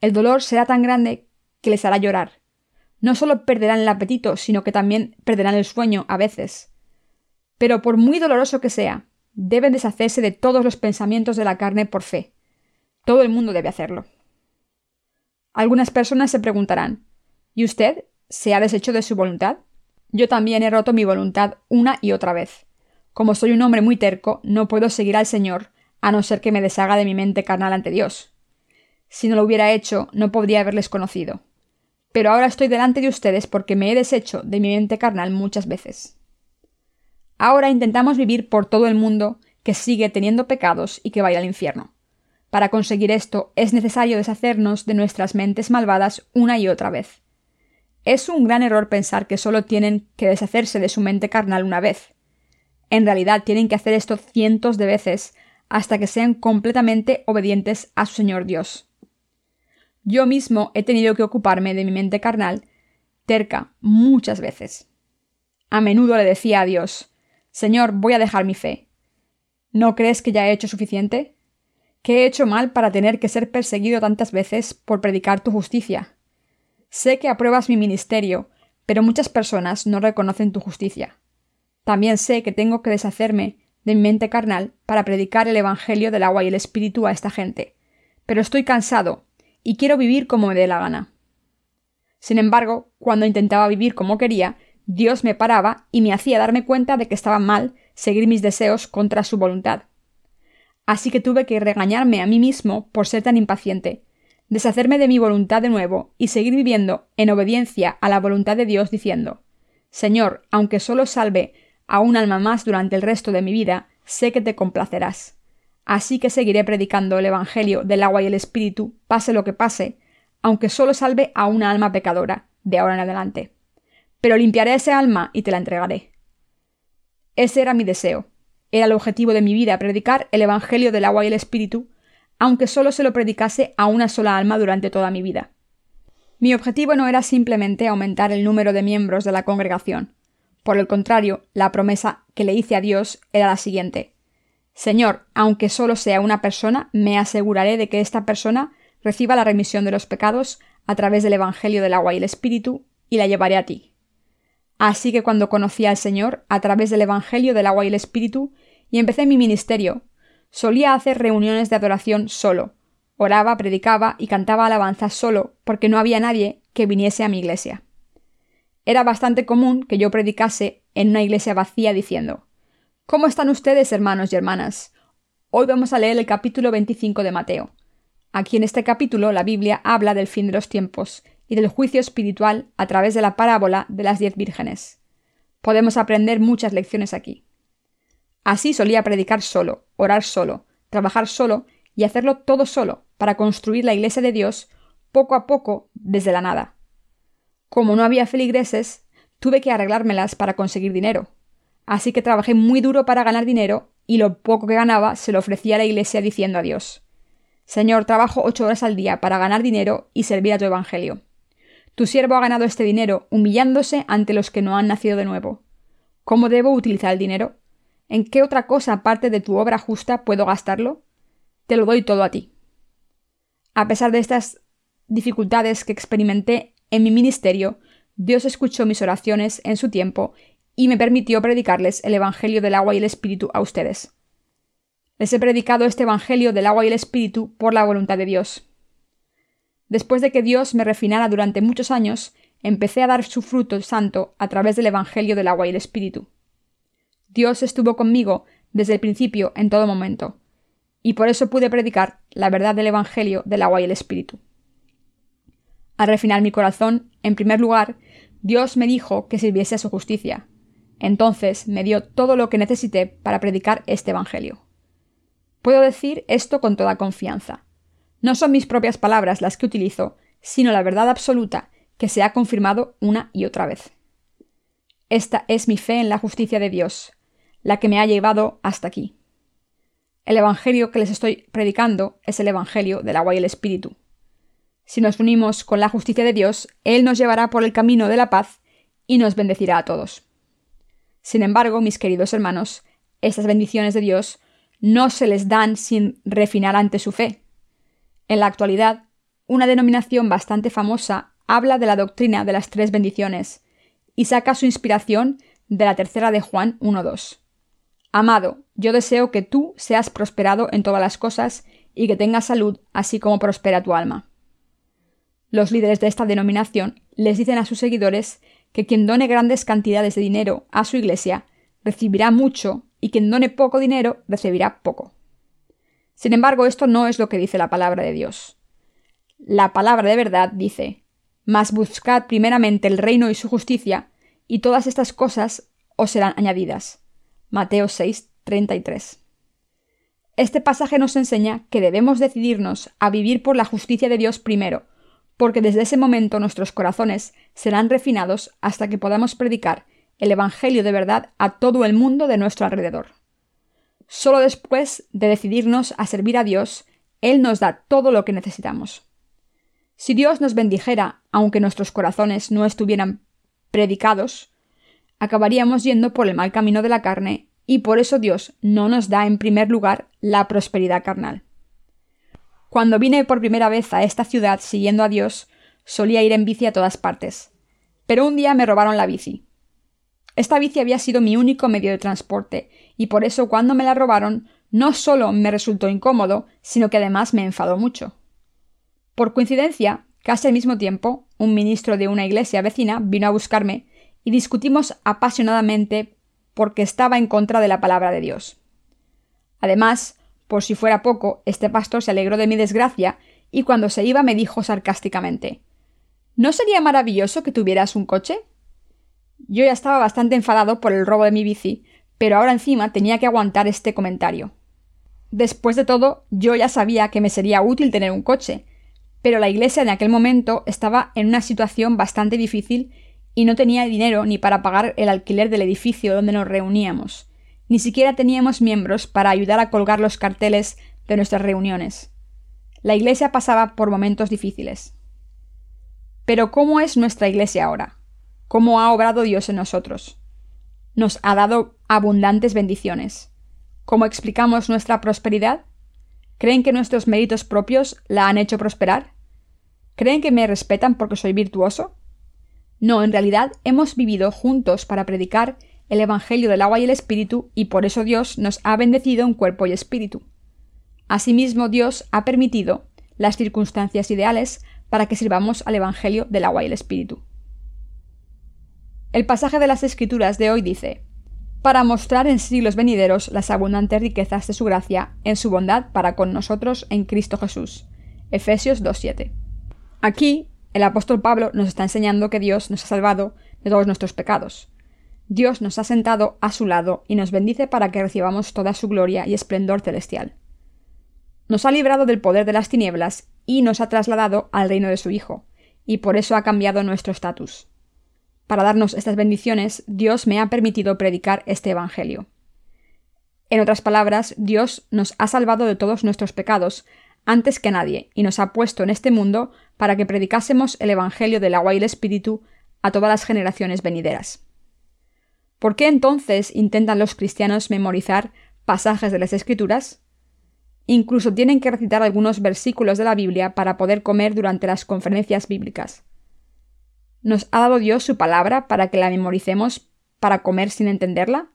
El dolor será tan grande que les hará llorar. No solo perderán el apetito, sino que también perderán el sueño a veces. Pero por muy doloroso que sea, deben deshacerse de todos los pensamientos de la carne por fe. Todo el mundo debe hacerlo. Algunas personas se preguntarán ¿Y usted se ha deshecho de su voluntad? Yo también he roto mi voluntad una y otra vez. Como soy un hombre muy terco, no puedo seguir al Señor a no ser que me deshaga de mi mente carnal ante Dios. Si no lo hubiera hecho, no podría haberles conocido. Pero ahora estoy delante de ustedes porque me he deshecho de mi mente carnal muchas veces. Ahora intentamos vivir por todo el mundo que sigue teniendo pecados y que vaya al infierno. Para conseguir esto es necesario deshacernos de nuestras mentes malvadas una y otra vez. Es un gran error pensar que solo tienen que deshacerse de su mente carnal una vez. En realidad tienen que hacer esto cientos de veces hasta que sean completamente obedientes a su Señor Dios. Yo mismo he tenido que ocuparme de mi mente carnal terca muchas veces. A menudo le decía a Dios Señor, voy a dejar mi fe. ¿No crees que ya he hecho suficiente? ¿Qué he hecho mal para tener que ser perseguido tantas veces por predicar tu justicia? Sé que apruebas mi ministerio, pero muchas personas no reconocen tu justicia. También sé que tengo que deshacerme de mi mente carnal para predicar el Evangelio del agua y el Espíritu a esta gente, pero estoy cansado y quiero vivir como me dé la gana. Sin embargo, cuando intentaba vivir como quería, Dios me paraba y me hacía darme cuenta de que estaba mal seguir mis deseos contra su voluntad. Así que tuve que regañarme a mí mismo por ser tan impaciente, deshacerme de mi voluntad de nuevo y seguir viviendo en obediencia a la voluntad de Dios diciendo Señor, aunque solo salve a un alma más durante el resto de mi vida, sé que te complacerás. Así que seguiré predicando el Evangelio del agua y el Espíritu, pase lo que pase, aunque solo salve a una alma pecadora, de ahora en adelante. Pero limpiaré ese alma y te la entregaré. Ese era mi deseo. Era el objetivo de mi vida, predicar el Evangelio del agua y el Espíritu, aunque solo se lo predicase a una sola alma durante toda mi vida. Mi objetivo no era simplemente aumentar el número de miembros de la congregación. Por el contrario, la promesa que le hice a Dios era la siguiente. Señor, aunque solo sea una persona, me aseguraré de que esta persona reciba la remisión de los pecados a través del Evangelio del agua y el Espíritu, y la llevaré a ti. Así que cuando conocí al Señor a través del Evangelio del agua y el Espíritu, y empecé mi ministerio, Solía hacer reuniones de adoración solo. Oraba, predicaba y cantaba alabanzas solo, porque no había nadie que viniese a mi iglesia. Era bastante común que yo predicase en una iglesia vacía diciendo ¿Cómo están ustedes, hermanos y hermanas? Hoy vamos a leer el capítulo 25 de Mateo. Aquí en este capítulo la Biblia habla del fin de los tiempos y del juicio espiritual a través de la parábola de las diez vírgenes. Podemos aprender muchas lecciones aquí. Así solía predicar solo, orar solo, trabajar solo y hacerlo todo solo para construir la iglesia de Dios poco a poco desde la nada. Como no había feligreses, tuve que arreglármelas para conseguir dinero. Así que trabajé muy duro para ganar dinero y lo poco que ganaba se lo ofrecía a la iglesia diciendo a Dios Señor, trabajo ocho horas al día para ganar dinero y servir a tu Evangelio. Tu siervo ha ganado este dinero humillándose ante los que no han nacido de nuevo. ¿Cómo debo utilizar el dinero? ¿En qué otra cosa aparte de tu obra justa puedo gastarlo? Te lo doy todo a ti. A pesar de estas dificultades que experimenté en mi ministerio, Dios escuchó mis oraciones en su tiempo y me permitió predicarles el Evangelio del agua y el Espíritu a ustedes. Les he predicado este Evangelio del agua y el Espíritu por la voluntad de Dios. Después de que Dios me refinara durante muchos años, empecé a dar su fruto santo a través del Evangelio del agua y el Espíritu. Dios estuvo conmigo desde el principio en todo momento, y por eso pude predicar la verdad del Evangelio del agua y el Espíritu. Al refinar mi corazón, en primer lugar, Dios me dijo que sirviese a su justicia. Entonces me dio todo lo que necesité para predicar este Evangelio. Puedo decir esto con toda confianza. No son mis propias palabras las que utilizo, sino la verdad absoluta que se ha confirmado una y otra vez. Esta es mi fe en la justicia de Dios, la que me ha llevado hasta aquí. El Evangelio que les estoy predicando es el Evangelio del agua y el Espíritu. Si nos unimos con la justicia de Dios, Él nos llevará por el camino de la paz y nos bendecirá a todos. Sin embargo, mis queridos hermanos, estas bendiciones de Dios no se les dan sin refinar ante su fe. En la actualidad, una denominación bastante famosa habla de la doctrina de las tres bendiciones y saca su inspiración de la tercera de Juan 1.2. Amado, yo deseo que tú seas prosperado en todas las cosas y que tengas salud, así como prospera tu alma. Los líderes de esta denominación les dicen a sus seguidores que quien done grandes cantidades de dinero a su iglesia recibirá mucho y quien done poco dinero recibirá poco. Sin embargo, esto no es lo que dice la palabra de Dios. La palabra de verdad dice, Mas buscad primeramente el reino y su justicia, y todas estas cosas os serán añadidas. Mateo 6, 33. Este pasaje nos enseña que debemos decidirnos a vivir por la justicia de Dios primero, porque desde ese momento nuestros corazones serán refinados hasta que podamos predicar el Evangelio de verdad a todo el mundo de nuestro alrededor. Solo después de decidirnos a servir a Dios, Él nos da todo lo que necesitamos. Si Dios nos bendijera, aunque nuestros corazones no estuvieran predicados, acabaríamos yendo por el mal camino de la carne y por eso Dios no nos da en primer lugar la prosperidad carnal. Cuando vine por primera vez a esta ciudad siguiendo a Dios, solía ir en bici a todas partes. Pero un día me robaron la bici. Esta bici había sido mi único medio de transporte, y por eso cuando me la robaron no solo me resultó incómodo, sino que además me enfadó mucho. Por coincidencia, casi al mismo tiempo, un ministro de una iglesia vecina vino a buscarme y discutimos apasionadamente porque estaba en contra de la palabra de Dios. Además, por si fuera poco, este pastor se alegró de mi desgracia y cuando se iba me dijo sarcásticamente ¿No sería maravilloso que tuvieras un coche? Yo ya estaba bastante enfadado por el robo de mi bici, pero ahora encima tenía que aguantar este comentario. Después de todo, yo ya sabía que me sería útil tener un coche, pero la iglesia en aquel momento estaba en una situación bastante difícil y no tenía dinero ni para pagar el alquiler del edificio donde nos reuníamos. Ni siquiera teníamos miembros para ayudar a colgar los carteles de nuestras reuniones. La Iglesia pasaba por momentos difíciles. Pero ¿cómo es nuestra Iglesia ahora? ¿Cómo ha obrado Dios en nosotros? Nos ha dado abundantes bendiciones. ¿Cómo explicamos nuestra prosperidad? ¿Creen que nuestros méritos propios la han hecho prosperar? ¿Creen que me respetan porque soy virtuoso? No, en realidad hemos vivido juntos para predicar el Evangelio del agua y el Espíritu, y por eso Dios nos ha bendecido en cuerpo y espíritu. Asimismo, Dios ha permitido las circunstancias ideales para que sirvamos al Evangelio del agua y el Espíritu. El pasaje de las Escrituras de hoy dice, para mostrar en siglos venideros las abundantes riquezas de su gracia en su bondad para con nosotros en Cristo Jesús. Efesios 2.7. Aquí, el apóstol Pablo nos está enseñando que Dios nos ha salvado de todos nuestros pecados, Dios nos ha sentado a su lado y nos bendice para que recibamos toda su gloria y esplendor celestial. Nos ha librado del poder de las tinieblas y nos ha trasladado al reino de su Hijo, y por eso ha cambiado nuestro estatus. Para darnos estas bendiciones, Dios me ha permitido predicar este Evangelio. En otras palabras, Dios nos ha salvado de todos nuestros pecados antes que nadie y nos ha puesto en este mundo para que predicásemos el Evangelio del agua y el Espíritu a todas las generaciones venideras. ¿Por qué entonces intentan los cristianos memorizar pasajes de las Escrituras? Incluso tienen que recitar algunos versículos de la Biblia para poder comer durante las conferencias bíblicas. ¿Nos ha dado Dios su palabra para que la memoricemos para comer sin entenderla?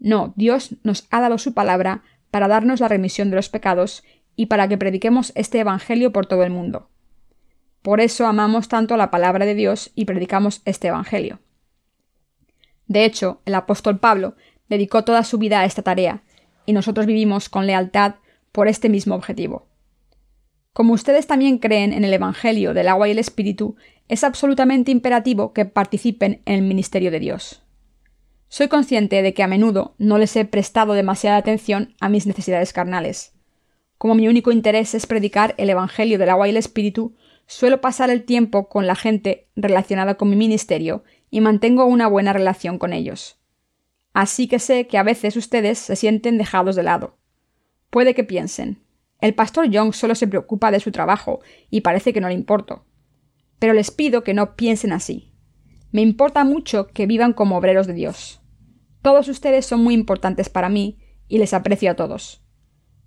No, Dios nos ha dado su palabra para darnos la remisión de los pecados y para que prediquemos este Evangelio por todo el mundo. Por eso amamos tanto la palabra de Dios y predicamos este Evangelio. De hecho, el apóstol Pablo dedicó toda su vida a esta tarea, y nosotros vivimos con lealtad por este mismo objetivo. Como ustedes también creen en el Evangelio del agua y el Espíritu, es absolutamente imperativo que participen en el ministerio de Dios. Soy consciente de que a menudo no les he prestado demasiada atención a mis necesidades carnales. Como mi único interés es predicar el Evangelio del agua y el Espíritu, suelo pasar el tiempo con la gente relacionada con mi ministerio y mantengo una buena relación con ellos. Así que sé que a veces ustedes se sienten dejados de lado. Puede que piensen, el pastor Young solo se preocupa de su trabajo y parece que no le importo. Pero les pido que no piensen así. Me importa mucho que vivan como obreros de Dios. Todos ustedes son muy importantes para mí y les aprecio a todos.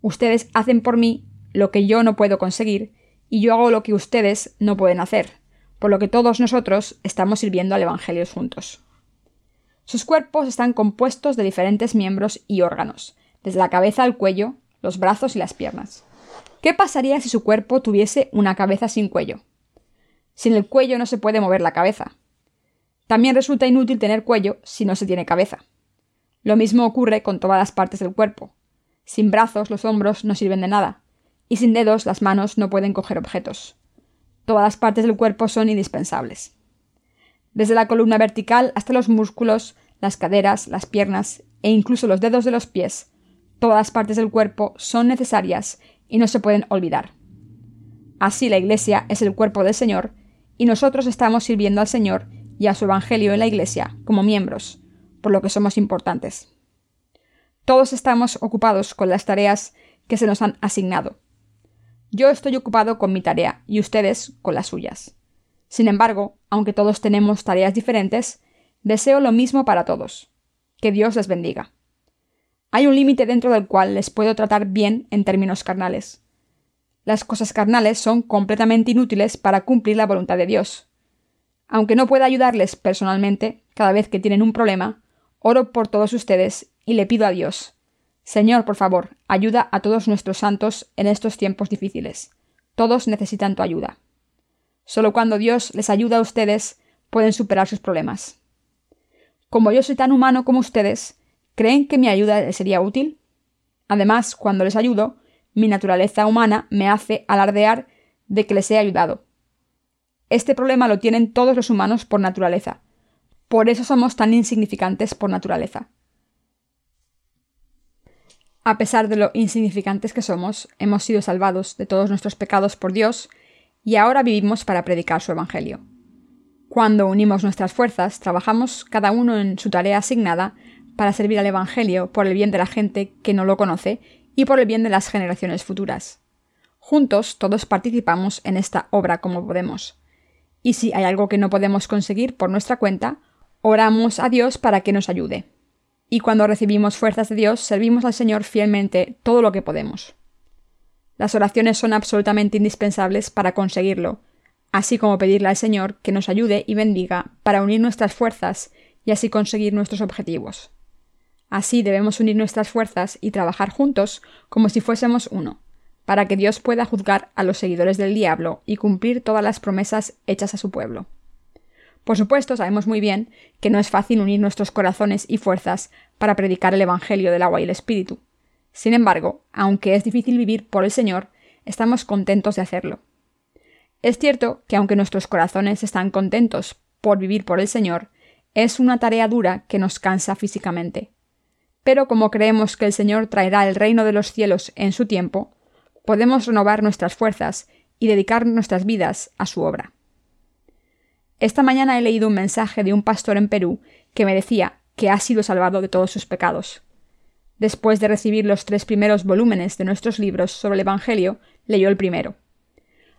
Ustedes hacen por mí lo que yo no puedo conseguir y yo hago lo que ustedes no pueden hacer por lo que todos nosotros estamos sirviendo al Evangelio juntos. Sus cuerpos están compuestos de diferentes miembros y órganos, desde la cabeza al cuello, los brazos y las piernas. ¿Qué pasaría si su cuerpo tuviese una cabeza sin cuello? Sin el cuello no se puede mover la cabeza. También resulta inútil tener cuello si no se tiene cabeza. Lo mismo ocurre con todas las partes del cuerpo. Sin brazos los hombros no sirven de nada, y sin dedos las manos no pueden coger objetos. Todas las partes del cuerpo son indispensables. Desde la columna vertical hasta los músculos, las caderas, las piernas e incluso los dedos de los pies, todas las partes del cuerpo son necesarias y no se pueden olvidar. Así la Iglesia es el cuerpo del Señor, y nosotros estamos sirviendo al Señor y a su Evangelio en la Iglesia como miembros, por lo que somos importantes. Todos estamos ocupados con las tareas que se nos han asignado. Yo estoy ocupado con mi tarea y ustedes con las suyas. Sin embargo, aunque todos tenemos tareas diferentes, deseo lo mismo para todos. Que Dios les bendiga. Hay un límite dentro del cual les puedo tratar bien en términos carnales. Las cosas carnales son completamente inútiles para cumplir la voluntad de Dios. Aunque no pueda ayudarles personalmente cada vez que tienen un problema, oro por todos ustedes y le pido a Dios, Señor, por favor, ayuda a todos nuestros santos en estos tiempos difíciles. Todos necesitan tu ayuda. Solo cuando Dios les ayuda a ustedes pueden superar sus problemas. Como yo soy tan humano como ustedes, ¿creen que mi ayuda les sería útil? Además, cuando les ayudo, mi naturaleza humana me hace alardear de que les he ayudado. Este problema lo tienen todos los humanos por naturaleza. Por eso somos tan insignificantes por naturaleza. A pesar de lo insignificantes que somos, hemos sido salvados de todos nuestros pecados por Dios y ahora vivimos para predicar su Evangelio. Cuando unimos nuestras fuerzas, trabajamos cada uno en su tarea asignada para servir al Evangelio por el bien de la gente que no lo conoce y por el bien de las generaciones futuras. Juntos todos participamos en esta obra como podemos. Y si hay algo que no podemos conseguir por nuestra cuenta, oramos a Dios para que nos ayude. Y cuando recibimos fuerzas de Dios, servimos al Señor fielmente todo lo que podemos. Las oraciones son absolutamente indispensables para conseguirlo, así como pedirle al Señor que nos ayude y bendiga para unir nuestras fuerzas y así conseguir nuestros objetivos. Así debemos unir nuestras fuerzas y trabajar juntos como si fuésemos uno, para que Dios pueda juzgar a los seguidores del diablo y cumplir todas las promesas hechas a su pueblo. Por supuesto, sabemos muy bien que no es fácil unir nuestros corazones y fuerzas para predicar el Evangelio del agua y el Espíritu. Sin embargo, aunque es difícil vivir por el Señor, estamos contentos de hacerlo. Es cierto que aunque nuestros corazones están contentos por vivir por el Señor, es una tarea dura que nos cansa físicamente. Pero como creemos que el Señor traerá el reino de los cielos en su tiempo, podemos renovar nuestras fuerzas y dedicar nuestras vidas a su obra. Esta mañana he leído un mensaje de un pastor en Perú que me decía que ha sido salvado de todos sus pecados. Después de recibir los tres primeros volúmenes de nuestros libros sobre el Evangelio, leyó el primero.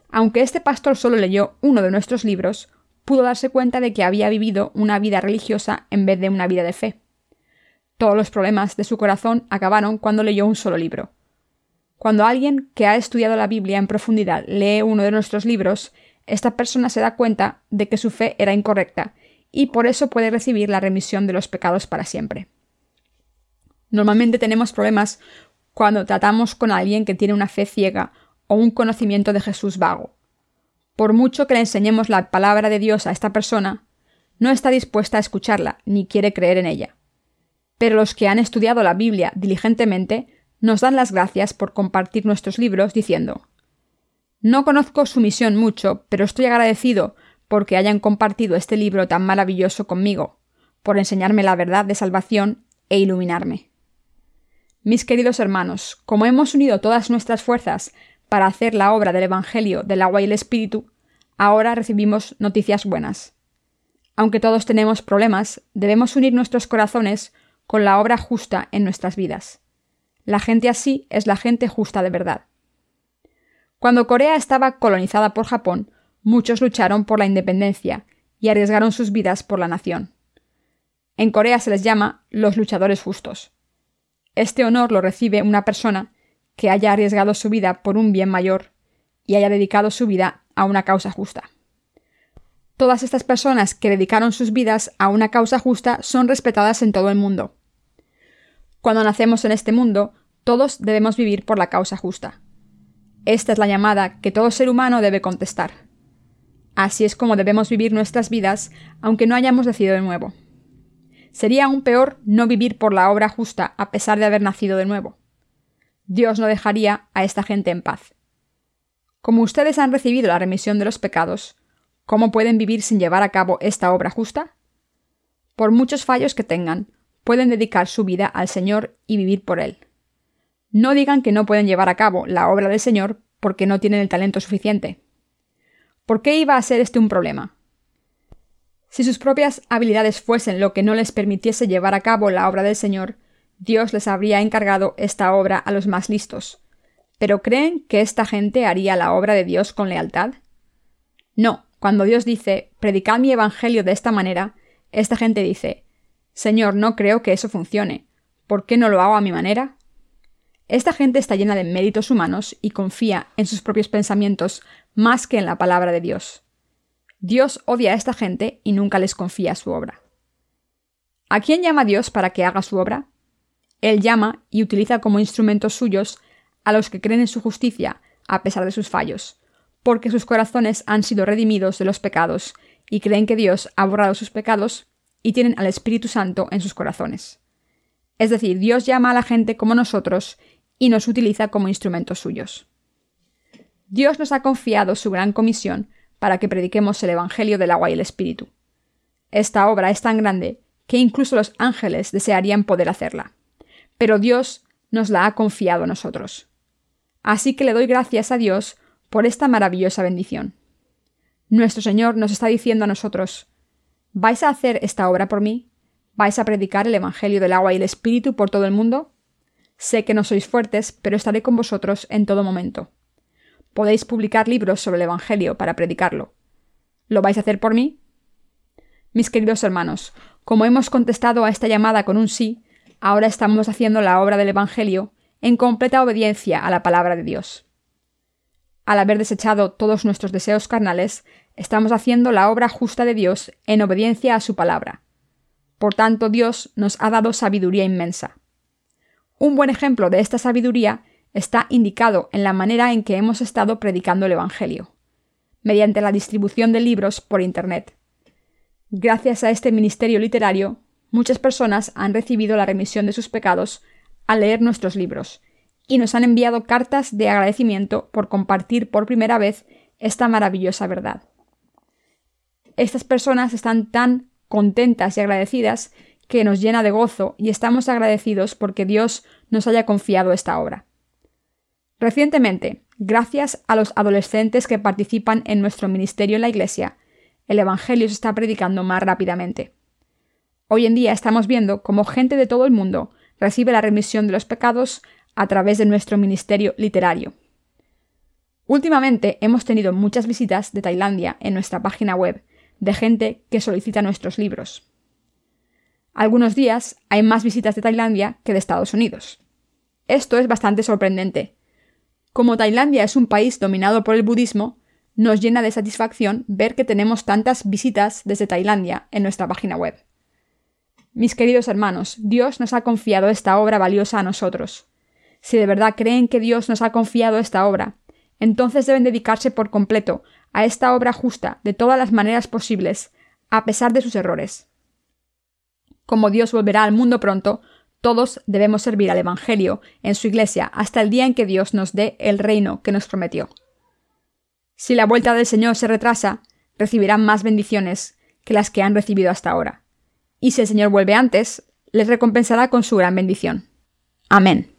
Aunque este pastor solo leyó uno de nuestros libros, pudo darse cuenta de que había vivido una vida religiosa en vez de una vida de fe. Todos los problemas de su corazón acabaron cuando leyó un solo libro. Cuando alguien que ha estudiado la Biblia en profundidad lee uno de nuestros libros, esta persona se da cuenta de que su fe era incorrecta y por eso puede recibir la remisión de los pecados para siempre. Normalmente tenemos problemas cuando tratamos con alguien que tiene una fe ciega o un conocimiento de Jesús vago. Por mucho que le enseñemos la palabra de Dios a esta persona, no está dispuesta a escucharla ni quiere creer en ella. Pero los que han estudiado la Biblia diligentemente nos dan las gracias por compartir nuestros libros diciendo no conozco su misión mucho, pero estoy agradecido porque hayan compartido este libro tan maravilloso conmigo, por enseñarme la verdad de salvación e iluminarme. Mis queridos hermanos, como hemos unido todas nuestras fuerzas para hacer la obra del Evangelio del agua y el Espíritu, ahora recibimos noticias buenas. Aunque todos tenemos problemas, debemos unir nuestros corazones con la obra justa en nuestras vidas. La gente así es la gente justa de verdad. Cuando Corea estaba colonizada por Japón, muchos lucharon por la independencia y arriesgaron sus vidas por la nación. En Corea se les llama los luchadores justos. Este honor lo recibe una persona que haya arriesgado su vida por un bien mayor y haya dedicado su vida a una causa justa. Todas estas personas que dedicaron sus vidas a una causa justa son respetadas en todo el mundo. Cuando nacemos en este mundo, todos debemos vivir por la causa justa. Esta es la llamada que todo ser humano debe contestar. Así es como debemos vivir nuestras vidas, aunque no hayamos nacido de nuevo. Sería aún peor no vivir por la obra justa a pesar de haber nacido de nuevo. Dios no dejaría a esta gente en paz. Como ustedes han recibido la remisión de los pecados, ¿cómo pueden vivir sin llevar a cabo esta obra justa? Por muchos fallos que tengan, pueden dedicar su vida al Señor y vivir por Él. No digan que no pueden llevar a cabo la obra del Señor porque no tienen el talento suficiente. ¿Por qué iba a ser este un problema? Si sus propias habilidades fuesen lo que no les permitiese llevar a cabo la obra del Señor, Dios les habría encargado esta obra a los más listos. ¿Pero creen que esta gente haría la obra de Dios con lealtad? No, cuando Dios dice, predicad mi evangelio de esta manera, esta gente dice, Señor, no creo que eso funcione. ¿Por qué no lo hago a mi manera? Esta gente está llena de méritos humanos y confía en sus propios pensamientos más que en la palabra de Dios. Dios odia a esta gente y nunca les confía su obra. ¿A quién llama Dios para que haga su obra? Él llama y utiliza como instrumentos suyos a los que creen en su justicia, a pesar de sus fallos, porque sus corazones han sido redimidos de los pecados y creen que Dios ha borrado sus pecados y tienen al Espíritu Santo en sus corazones. Es decir, Dios llama a la gente como nosotros y nos utiliza como instrumentos suyos. Dios nos ha confiado su gran comisión para que prediquemos el Evangelio del agua y el Espíritu. Esta obra es tan grande que incluso los ángeles desearían poder hacerla pero Dios nos la ha confiado a nosotros. Así que le doy gracias a Dios por esta maravillosa bendición. Nuestro Señor nos está diciendo a nosotros, ¿vais a hacer esta obra por mí? ¿Vais a predicar el Evangelio del agua y el Espíritu por todo el mundo? Sé que no sois fuertes, pero estaré con vosotros en todo momento. Podéis publicar libros sobre el Evangelio para predicarlo. ¿Lo vais a hacer por mí? Mis queridos hermanos, como hemos contestado a esta llamada con un sí, ahora estamos haciendo la obra del Evangelio en completa obediencia a la palabra de Dios. Al haber desechado todos nuestros deseos carnales, estamos haciendo la obra justa de Dios en obediencia a su palabra. Por tanto, Dios nos ha dado sabiduría inmensa. Un buen ejemplo de esta sabiduría está indicado en la manera en que hemos estado predicando el Evangelio, mediante la distribución de libros por Internet. Gracias a este ministerio literario, muchas personas han recibido la remisión de sus pecados al leer nuestros libros, y nos han enviado cartas de agradecimiento por compartir por primera vez esta maravillosa verdad. Estas personas están tan contentas y agradecidas que nos llena de gozo y estamos agradecidos porque Dios nos haya confiado esta obra. Recientemente, gracias a los adolescentes que participan en nuestro ministerio en la Iglesia, el Evangelio se está predicando más rápidamente. Hoy en día estamos viendo cómo gente de todo el mundo recibe la remisión de los pecados a través de nuestro ministerio literario. Últimamente hemos tenido muchas visitas de Tailandia en nuestra página web, de gente que solicita nuestros libros. Algunos días hay más visitas de Tailandia que de Estados Unidos. Esto es bastante sorprendente. Como Tailandia es un país dominado por el budismo, nos llena de satisfacción ver que tenemos tantas visitas desde Tailandia en nuestra página web. Mis queridos hermanos, Dios nos ha confiado esta obra valiosa a nosotros. Si de verdad creen que Dios nos ha confiado esta obra, entonces deben dedicarse por completo a esta obra justa de todas las maneras posibles, a pesar de sus errores. Como Dios volverá al mundo pronto, todos debemos servir al Evangelio en su iglesia hasta el día en que Dios nos dé el reino que nos prometió. Si la vuelta del Señor se retrasa, recibirán más bendiciones que las que han recibido hasta ahora y si el Señor vuelve antes, les recompensará con su gran bendición. Amén.